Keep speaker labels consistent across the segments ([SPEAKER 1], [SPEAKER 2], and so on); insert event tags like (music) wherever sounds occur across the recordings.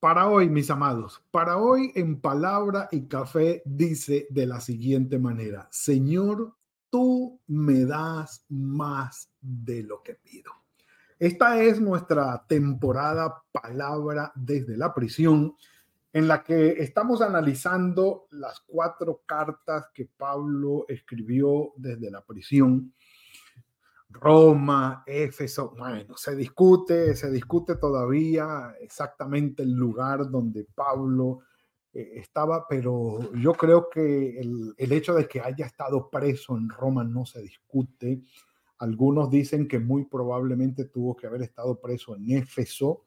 [SPEAKER 1] Para hoy, mis amados, para hoy en palabra y café dice de la siguiente manera, Señor, tú me das más de lo que pido. Esta es nuestra temporada palabra desde la prisión, en la que estamos analizando las cuatro cartas que Pablo escribió desde la prisión Roma, Éfeso, bueno, se discute, se discute todavía exactamente el lugar donde Pablo eh, estaba, pero yo creo que el, el, hecho de que haya estado preso en Roma no se discute. Algunos dicen que muy probablemente tuvo que haber estado preso en Éfeso.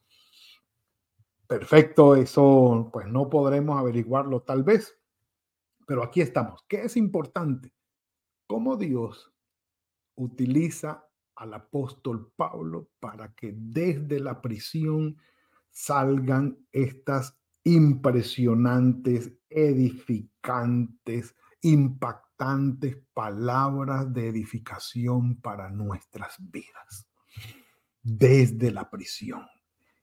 [SPEAKER 1] Perfecto, eso pues no podremos averiguarlo tal vez, pero aquí estamos. ¿Qué es importante? ¿Cómo Dios utiliza al apóstol Pablo para que desde la prisión salgan estas impresionantes, edificantes, impactantes palabras de edificación para nuestras vidas, desde la prisión.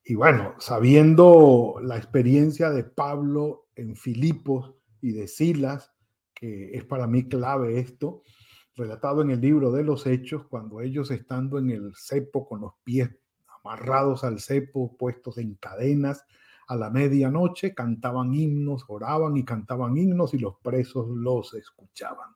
[SPEAKER 1] Y bueno, sabiendo la experiencia de Pablo en Filipos y de Silas, que es para mí clave esto, relatado en el libro de los Hechos, cuando ellos estando en el cepo con los pies amarrados al cepo, puestos en cadenas, a la medianoche cantaban himnos, oraban y cantaban himnos y los presos los escuchaban.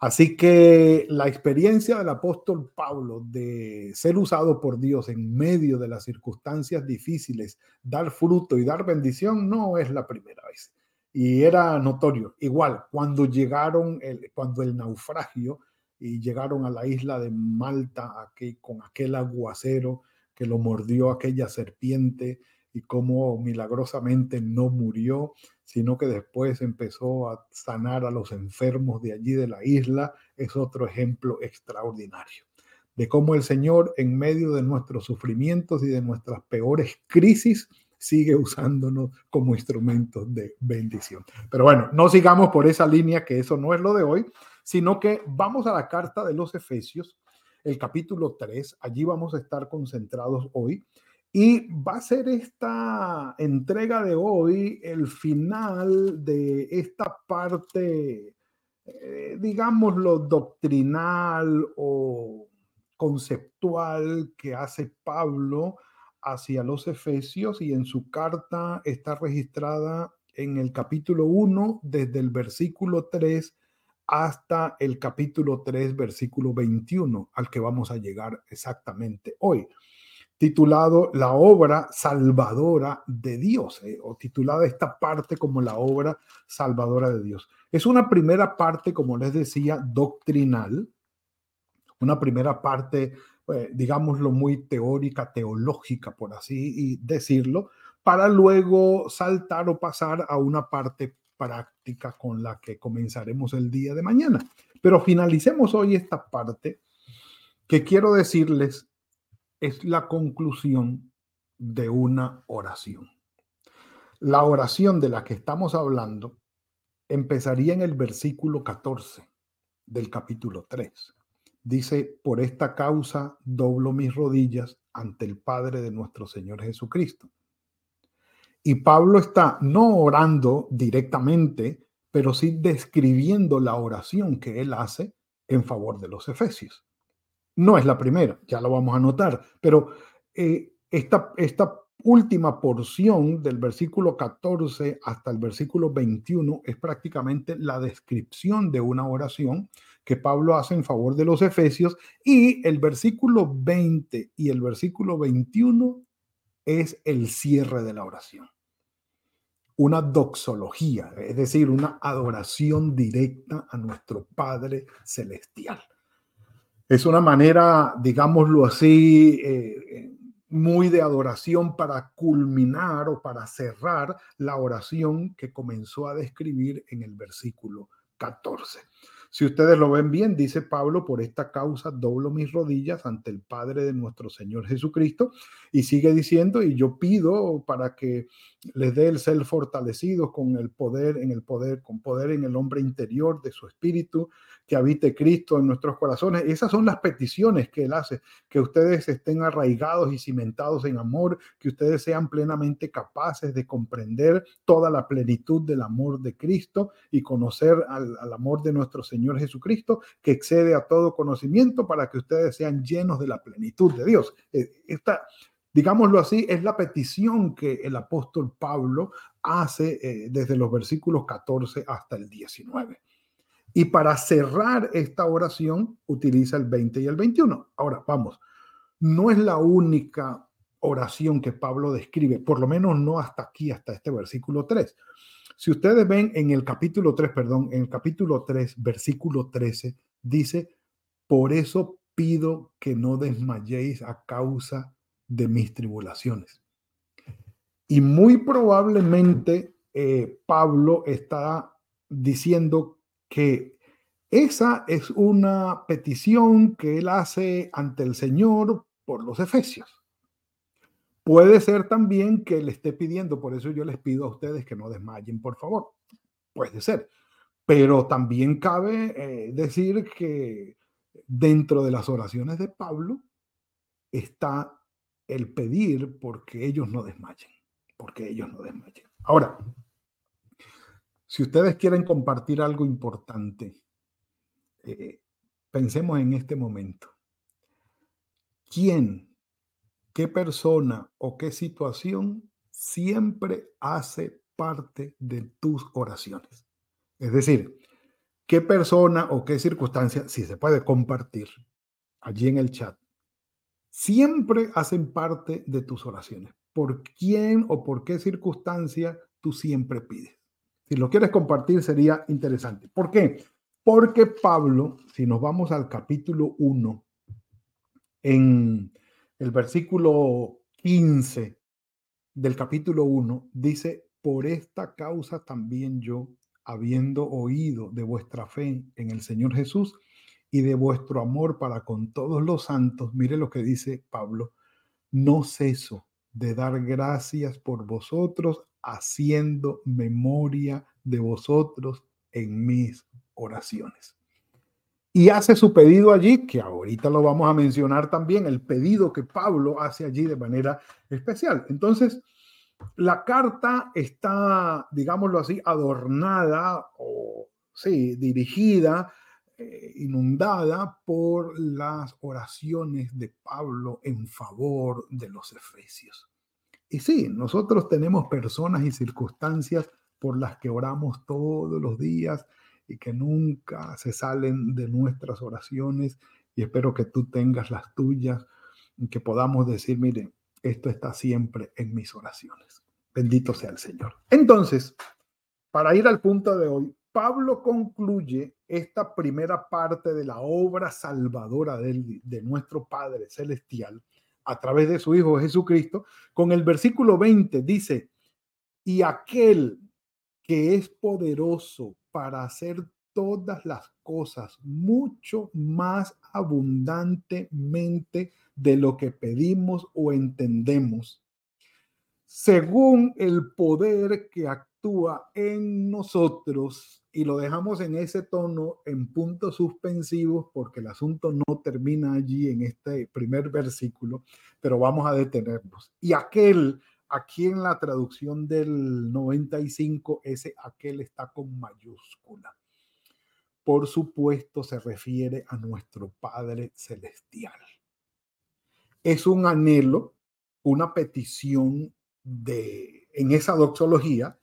[SPEAKER 1] Así que la experiencia del apóstol Pablo de ser usado por Dios en medio de las circunstancias difíciles, dar fruto y dar bendición, no es la primera vez y era notorio. Igual, cuando llegaron, el, cuando el naufragio y llegaron a la isla de Malta aquí, con aquel aguacero que lo mordió aquella serpiente y cómo milagrosamente no murió, sino que después empezó a sanar a los enfermos de allí de la isla, es otro ejemplo extraordinario de cómo el Señor en medio de nuestros sufrimientos y de nuestras peores crisis sigue usándonos como instrumentos de bendición. Pero bueno, no sigamos por esa línea, que eso no es lo de hoy, sino que vamos a la carta de los Efesios, el capítulo 3, allí vamos a estar concentrados hoy. Y va a ser esta entrega de hoy el final de esta parte, eh, digámoslo, doctrinal o conceptual que hace Pablo hacia los Efesios y en su carta está registrada en el capítulo 1 desde el versículo 3 hasta el capítulo 3 versículo 21 al que vamos a llegar exactamente hoy titulado La obra salvadora de Dios, eh, o titulada esta parte como la obra salvadora de Dios. Es una primera parte, como les decía, doctrinal, una primera parte eh, digámoslo, muy teórica, teológica, por así decirlo, para luego saltar o pasar a una parte práctica con la que comenzaremos el día de mañana. Pero finalicemos hoy esta parte que quiero decirles es la conclusión de una oración. La oración de la que estamos hablando empezaría en el versículo 14 del capítulo 3 dice, por esta causa doblo mis rodillas ante el Padre de nuestro Señor Jesucristo. Y Pablo está no orando directamente, pero sí describiendo la oración que él hace en favor de los efesios. No es la primera, ya lo vamos a notar, pero eh, esta, esta última porción del versículo 14 hasta el versículo 21 es prácticamente la descripción de una oración que Pablo hace en favor de los efesios y el versículo 20 y el versículo 21 es el cierre de la oración. Una doxología, es decir, una adoración directa a nuestro Padre Celestial. Es una manera, digámoslo así, eh, muy de adoración para culminar o para cerrar la oración que comenzó a describir en el versículo 14. Si ustedes lo ven bien, dice Pablo, por esta causa doblo mis rodillas ante el Padre de nuestro Señor Jesucristo. Y sigue diciendo, y yo pido para que les dé el ser fortalecidos con el poder, en el poder, con poder en el hombre interior de su espíritu, que habite Cristo en nuestros corazones. Esas son las peticiones que Él hace, que ustedes estén arraigados y cimentados en amor, que ustedes sean plenamente capaces de comprender toda la plenitud del amor de Cristo y conocer al, amor de nuestro Señor Jesucristo, que excede a todo conocimiento para que ustedes sean llenos de la plenitud de Dios. Eh, esta, digámoslo así, es la petición que el apóstol Pablo hace eh, desde los versículos 14 hasta el 19. Y para cerrar esta oración utiliza el 20 y el 21. Ahora, vamos, no es la única oración que Pablo describe, por lo menos no hasta aquí, hasta este versículo 3. Si ustedes ven en el capítulo 3, perdón, en el capítulo 3, versículo 13, dice, por eso pido que no desmayéis a causa de mis tribulaciones. Y muy probablemente eh, Pablo está diciendo que esa es una petición que él hace ante el Señor por los efesios. Puede ser también que le esté pidiendo, por eso yo les pido a ustedes que no desmayen, por favor. Puede ser. Pero también cabe eh, decir que dentro de las oraciones de Pablo está el pedir porque ellos no desmayen, porque ellos no desmayen. Ahora, si ustedes quieren compartir algo importante, eh, pensemos en este momento. ¿Quién, qué persona o qué situación siempre hace parte de tus oraciones? Es decir, ¿qué persona o qué circunstancia, si se puede compartir allí en el chat, siempre hacen parte de tus oraciones? ¿Por quién o por qué circunstancia tú siempre pides? Si lo quieres compartir sería interesante. ¿Por qué? Porque Pablo, si nos vamos al capítulo 1, en el versículo 15 del capítulo 1, dice, por esta causa también yo, habiendo oído de vuestra fe en el Señor Jesús y de vuestro amor para con todos los santos, mire lo que dice Pablo, no ceso de dar gracias por vosotros haciendo memoria de vosotros en mis oraciones. Y hace su pedido allí, que ahorita lo vamos a mencionar también, el pedido que Pablo hace allí de manera especial. Entonces, la carta está, digámoslo así, adornada o, sí, dirigida, eh, inundada por las oraciones de Pablo en favor de los efesios. Y sí, nosotros tenemos personas y circunstancias por las que oramos todos los días y que nunca se salen de nuestras oraciones. Y espero que tú tengas las tuyas y que podamos decir, mire, esto está siempre en mis oraciones. Bendito sea el Señor. Entonces, para ir al punto de hoy, Pablo concluye esta primera parte de la obra salvadora de, de nuestro Padre Celestial a través de su Hijo Jesucristo, con el versículo 20 dice, y aquel que es poderoso para hacer todas las cosas mucho más abundantemente de lo que pedimos o entendemos, según el poder que actúa en nosotros y lo dejamos en ese tono, en puntos suspensivos, porque el asunto no termina allí en este primer versículo, pero vamos a detenernos. Y aquel, aquí en la traducción del 95, ese aquel está con mayúscula. Por supuesto, se refiere a nuestro Padre Celestial. Es un anhelo, una petición de, en esa doxología,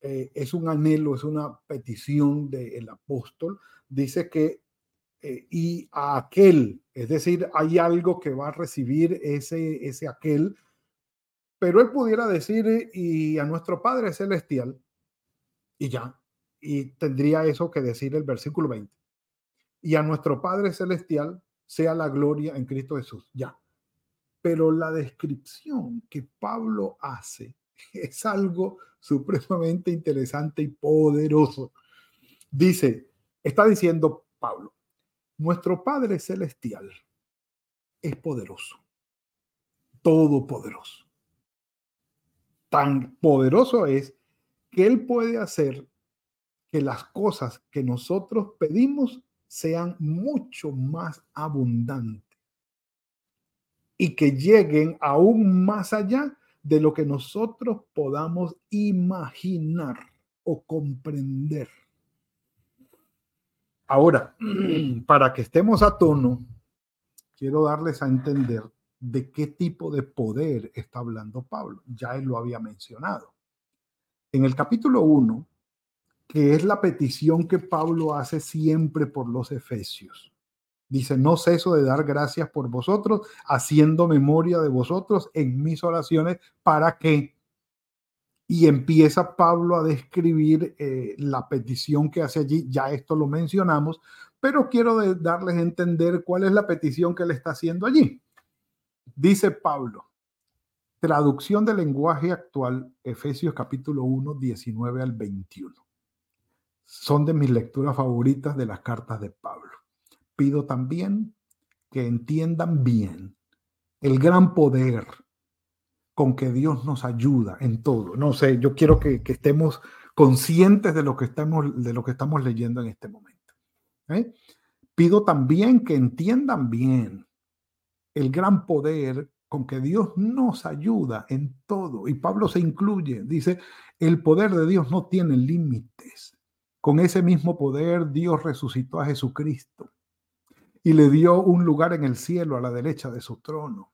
[SPEAKER 1] eh, es un anhelo, es una petición del apóstol. Dice que eh, y a aquel, es decir, hay algo que va a recibir ese, ese aquel, pero él pudiera decir y a nuestro Padre Celestial, y ya, y tendría eso que decir el versículo 20. Y a nuestro Padre Celestial sea la gloria en Cristo Jesús, ya. pero la descripción que Pablo hace (laughs) es algo supremamente interesante y poderoso. Dice, está diciendo Pablo, nuestro Padre Celestial es poderoso, todopoderoso. Tan poderoso es que Él puede hacer que las cosas que nosotros pedimos sean mucho más abundantes y que lleguen aún más allá de lo que nosotros podamos imaginar o comprender. Ahora, (clears throat) para que estemos a tono, quiero darles a entender de qué tipo de poder está hablando Pablo. Ya él lo había mencionado. En el capítulo 1, que es la petición que Pablo hace siempre por los efesios. Dice, no ceso de dar gracias por vosotros, haciendo memoria de vosotros en mis oraciones, para que y empieza Pablo a describir eh, la petición que hace allí. Ya esto lo mencionamos, pero quiero darles a entender cuál es la petición que le está haciendo allí. Dice Pablo, traducción del lenguaje actual, Efesios capítulo 1, 19 al 21. Son de mis lecturas favoritas de las cartas de Pablo. Pido también que entiendan bien el gran poder con que Dios nos ayuda en todo. No sé, yo quiero que, estemos conscientes de lo que estamos, de lo que estamos leyendo en este momento. ¿eh? Pido también que entiendan bien el gran poder con que Dios nos ayuda en todo. Y Pablo se incluye, dice, el poder de Dios no tiene límites. Con ese mismo poder Dios resucitó a Jesucristo y le dio un lugar en el cielo a la derecha de su trono.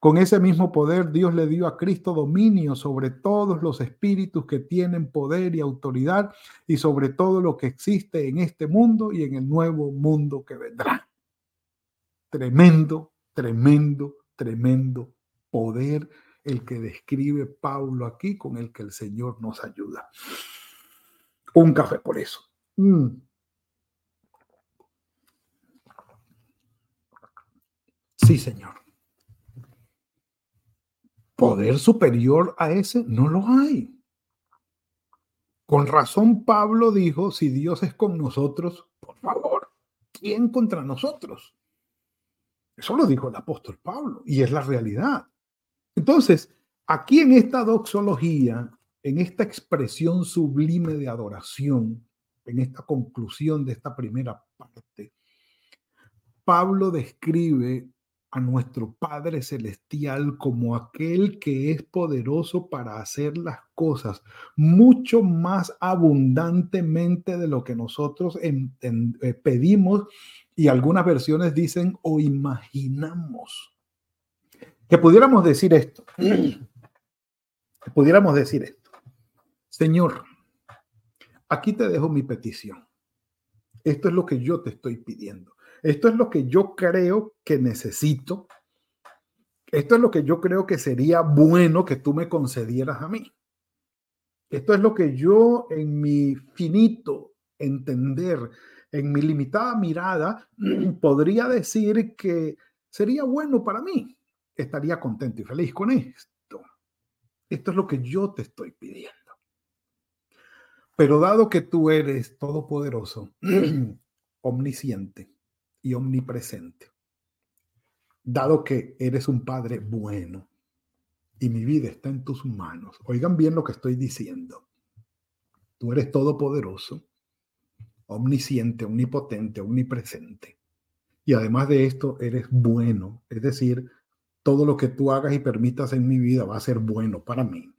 [SPEAKER 1] Con ese mismo poder Dios le dio a Cristo dominio sobre todos los espíritus que tienen poder y autoridad y sobre todo lo que existe en este mundo y en el nuevo mundo que vendrá. Tremendo, tremendo, tremendo poder el que describe Pablo aquí con el que el Señor nos ayuda. Un café por eso. Mm. Sí, Señor poder superior a ese no lo hay. Con razón Pablo dijo, si Dios es con nosotros, por favor, ¿quién contra nosotros? Eso lo dijo el apóstol Pablo y es la realidad. Entonces, aquí en esta doxología, en esta expresión sublime de adoración, en esta conclusión de esta primera parte, Pablo describe a nuestro Padre Celestial como aquel que es poderoso para hacer las cosas mucho más abundantemente de lo que nosotros eh, pedimos y algunas versiones dicen o imaginamos. Que pudiéramos decir esto, que pudiéramos decir esto, Señor, aquí te dejo mi petición. Esto es lo que yo te estoy pidiendo. Esto es lo que yo creo que necesito. Esto es lo que yo creo que sería bueno que tú me concedieras a mí. Esto es lo que yo en mi finito entender, en mi limitada mirada, (clears throat) podría decir que sería bueno para mí. Estaría contento y feliz con esto. Esto es lo que yo te estoy pidiendo. Pero dado que tú eres todopoderoso, (clears throat) omnisciente, y omnipresente. Dado que eres un Padre bueno y mi vida está en tus manos, oigan bien lo que estoy diciendo. Tú eres todopoderoso, omnisciente, omnipotente, omnipresente. Y además de esto, eres bueno. Es decir, todo lo que tú hagas y permitas en mi vida va a ser bueno para mí.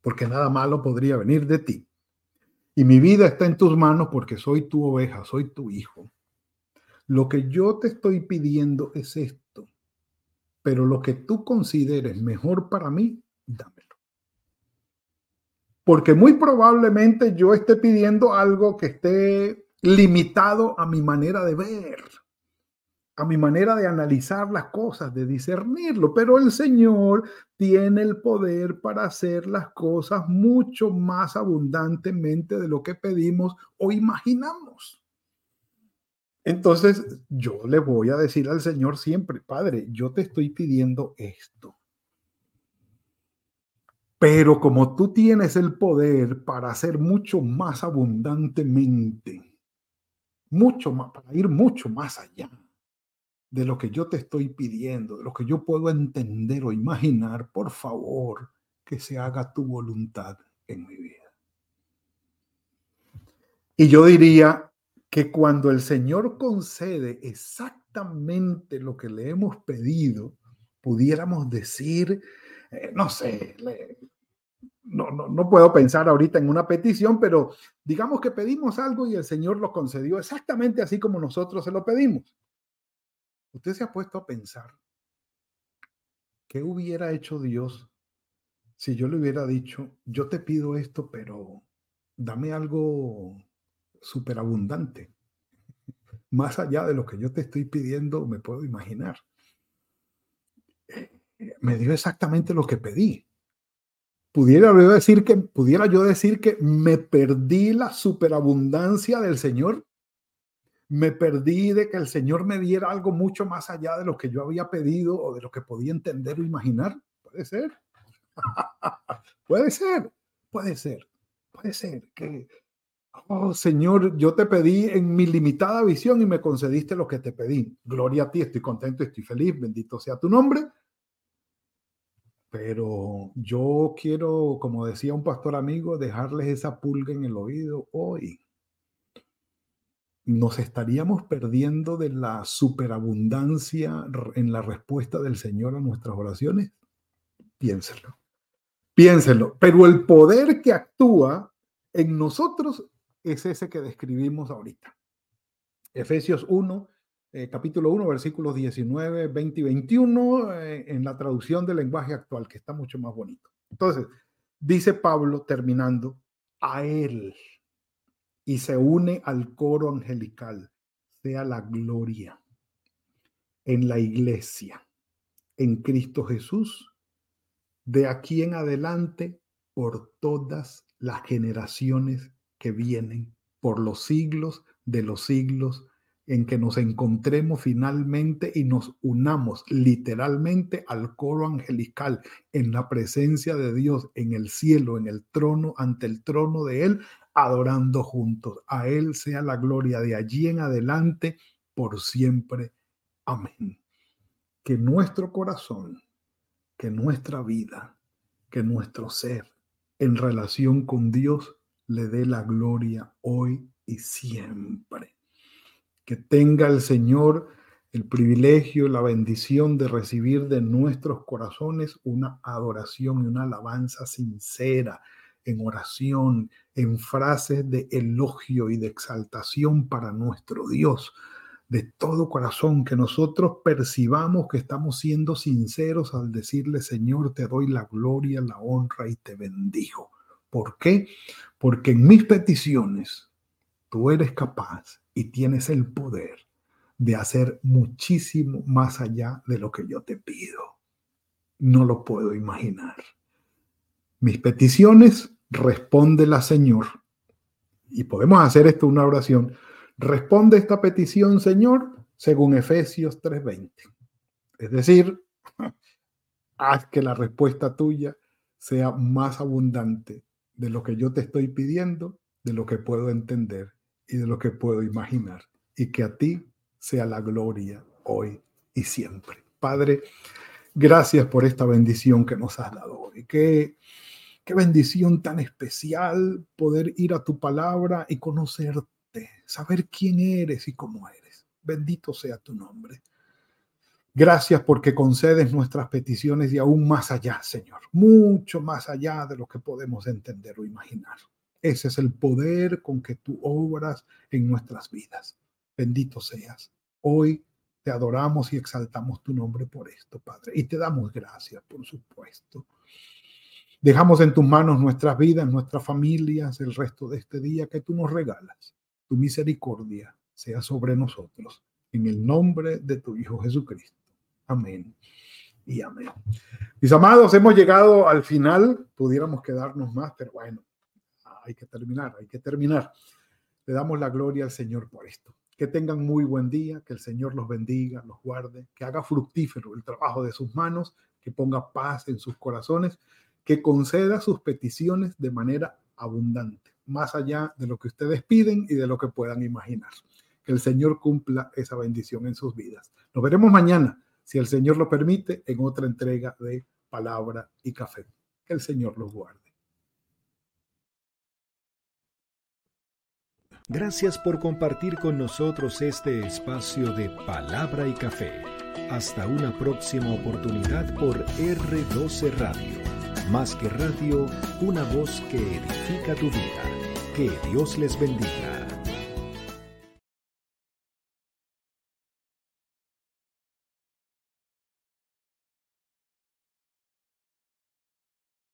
[SPEAKER 1] Porque nada malo podría venir de ti. Y mi vida está en tus manos porque soy tu oveja, soy tu hijo. Lo que yo te estoy pidiendo es esto, pero lo que tú consideres mejor para mí, dámelo. Porque muy probablemente yo esté pidiendo algo que esté limitado a mi manera de ver, a mi manera de analizar las cosas, de discernirlo, pero el Señor tiene el poder para hacer las cosas mucho más abundantemente de lo que pedimos o imaginamos. Entonces yo le voy a decir al Señor siempre, Padre, yo te estoy pidiendo esto. Pero como tú tienes el poder para hacer mucho más abundantemente, mucho más, para ir mucho más allá de lo que yo te estoy pidiendo, de lo que yo puedo entender o imaginar, por favor, que se haga tu voluntad en mi vida. Y yo diría que cuando el Señor concede exactamente lo que le hemos pedido, pudiéramos decir, eh, no sé, no, no, no puedo pensar ahorita en una petición, pero digamos que pedimos algo y el Señor lo concedió exactamente así como nosotros se lo pedimos. Usted se ha puesto a pensar, ¿qué hubiera hecho Dios si yo le hubiera dicho, yo te pido esto, pero dame algo superabundante, más allá de lo que yo te estoy pidiendo, me puedo imaginar. Me dio exactamente lo que pedí. Pudiera yo decir que, pudiera yo decir que me perdí la superabundancia del Señor me perdí de que el Señor me diera algo mucho más allá de lo que yo había pedido o de lo que podía entender o imaginar. Puede ser. (laughs) puede ser. Puede ser. Puede ser que, oh Señor, yo te pedí en mi limitada visión y me concediste lo que te pedí. Gloria a ti, estoy contento, estoy feliz, bendito sea tu nombre. Pero yo quiero, como decía un pastor amigo, dejarles esa pulga en el oído hoy nos estaríamos perdiendo de la superabundancia en la respuesta del Señor a nuestras oraciones? Piénselo. Piénselo. Pero el poder que actúa en nosotros es ese que describimos ahorita. Efesios 1, eh, capítulo 1, versículos 19, 20 y 21, eh, en la traducción del lenguaje actual, que está mucho más bonito. Entonces, dice Pablo terminando, a Él y se une al coro angelical, sea la gloria en la iglesia, en Cristo Jesús, de aquí en adelante, por todas las generaciones que vienen, por los siglos de los siglos en que nos encontremos finalmente y nos unamos literalmente al coro angelical en la presencia de Dios, en el cielo, en el trono, ante el trono de Él, adorando juntos. A Él sea la gloria de allí en adelante, por siempre. Amén. Que nuestro corazón, que nuestra vida, que nuestro ser en relación con Dios le dé la gloria hoy y siempre que tenga el Señor el privilegio, la bendición de recibir de nuestros corazones una adoración y una alabanza sincera, en oración, en frases de elogio y de exaltación para nuestro Dios. De todo corazón, que nosotros percibamos que estamos siendo sinceros al decirle, Señor, te doy la gloria, la honra y te bendigo. ¿Por qué? Porque en mis peticiones tú eres capaz y tienes el poder de hacer muchísimo más allá de lo que yo te pido. No lo puedo imaginar. Mis peticiones responde la Señor. Y podemos hacer esto una oración. Responde esta petición, Señor, según Efesios 3:20. Es decir, (laughs) haz que la respuesta tuya sea más abundante de lo que yo te estoy pidiendo, de lo que puedo entender y de lo que puedo imaginar. Y que a ti sea la gloria hoy y siempre. Padre, gracias por esta bendición que nos has dado hoy. Que qué bendición tan especial poder ir a tu palabra y conocerte, saber quién eres y cómo eres. Bendito sea tu nombre. Gracias porque concedes nuestras peticiones y aún más allá, Señor, mucho más allá de lo que podemos entender o imaginar. Ese es el poder con que tú obras en nuestras vidas. Bendito seas. Hoy te adoramos y exaltamos tu nombre por esto, Padre. Y te damos gracias, por supuesto. Dejamos en tus manos nuestras vidas, nuestras familias, el resto de este día que tú nos regalas. Tu misericordia sea sobre nosotros. En el nombre de tu Hijo Jesucristo. Amén y amén. Mis amados, hemos llegado al final. Pudiéramos quedarnos más, pero bueno, hay que terminar, hay que terminar. Le damos la gloria al Señor por esto. Que tengan muy buen día, que el Señor los bendiga, los guarde, que haga fructífero el trabajo de sus manos, que ponga paz en sus corazones, que conceda sus peticiones de manera abundante, más allá de lo que ustedes piden y de lo que puedan imaginar. Que el Señor cumpla esa bendición en sus vidas. Nos veremos mañana, si el Señor lo permite, en otra entrega de Palabra y Café. Que el Señor los guarde.
[SPEAKER 2] Gracias por compartir con nosotros este espacio de palabra y café. Hasta una próxima oportunidad por R12 Radio. Más que radio, una voz que edifica tu vida. Que Dios les bendiga.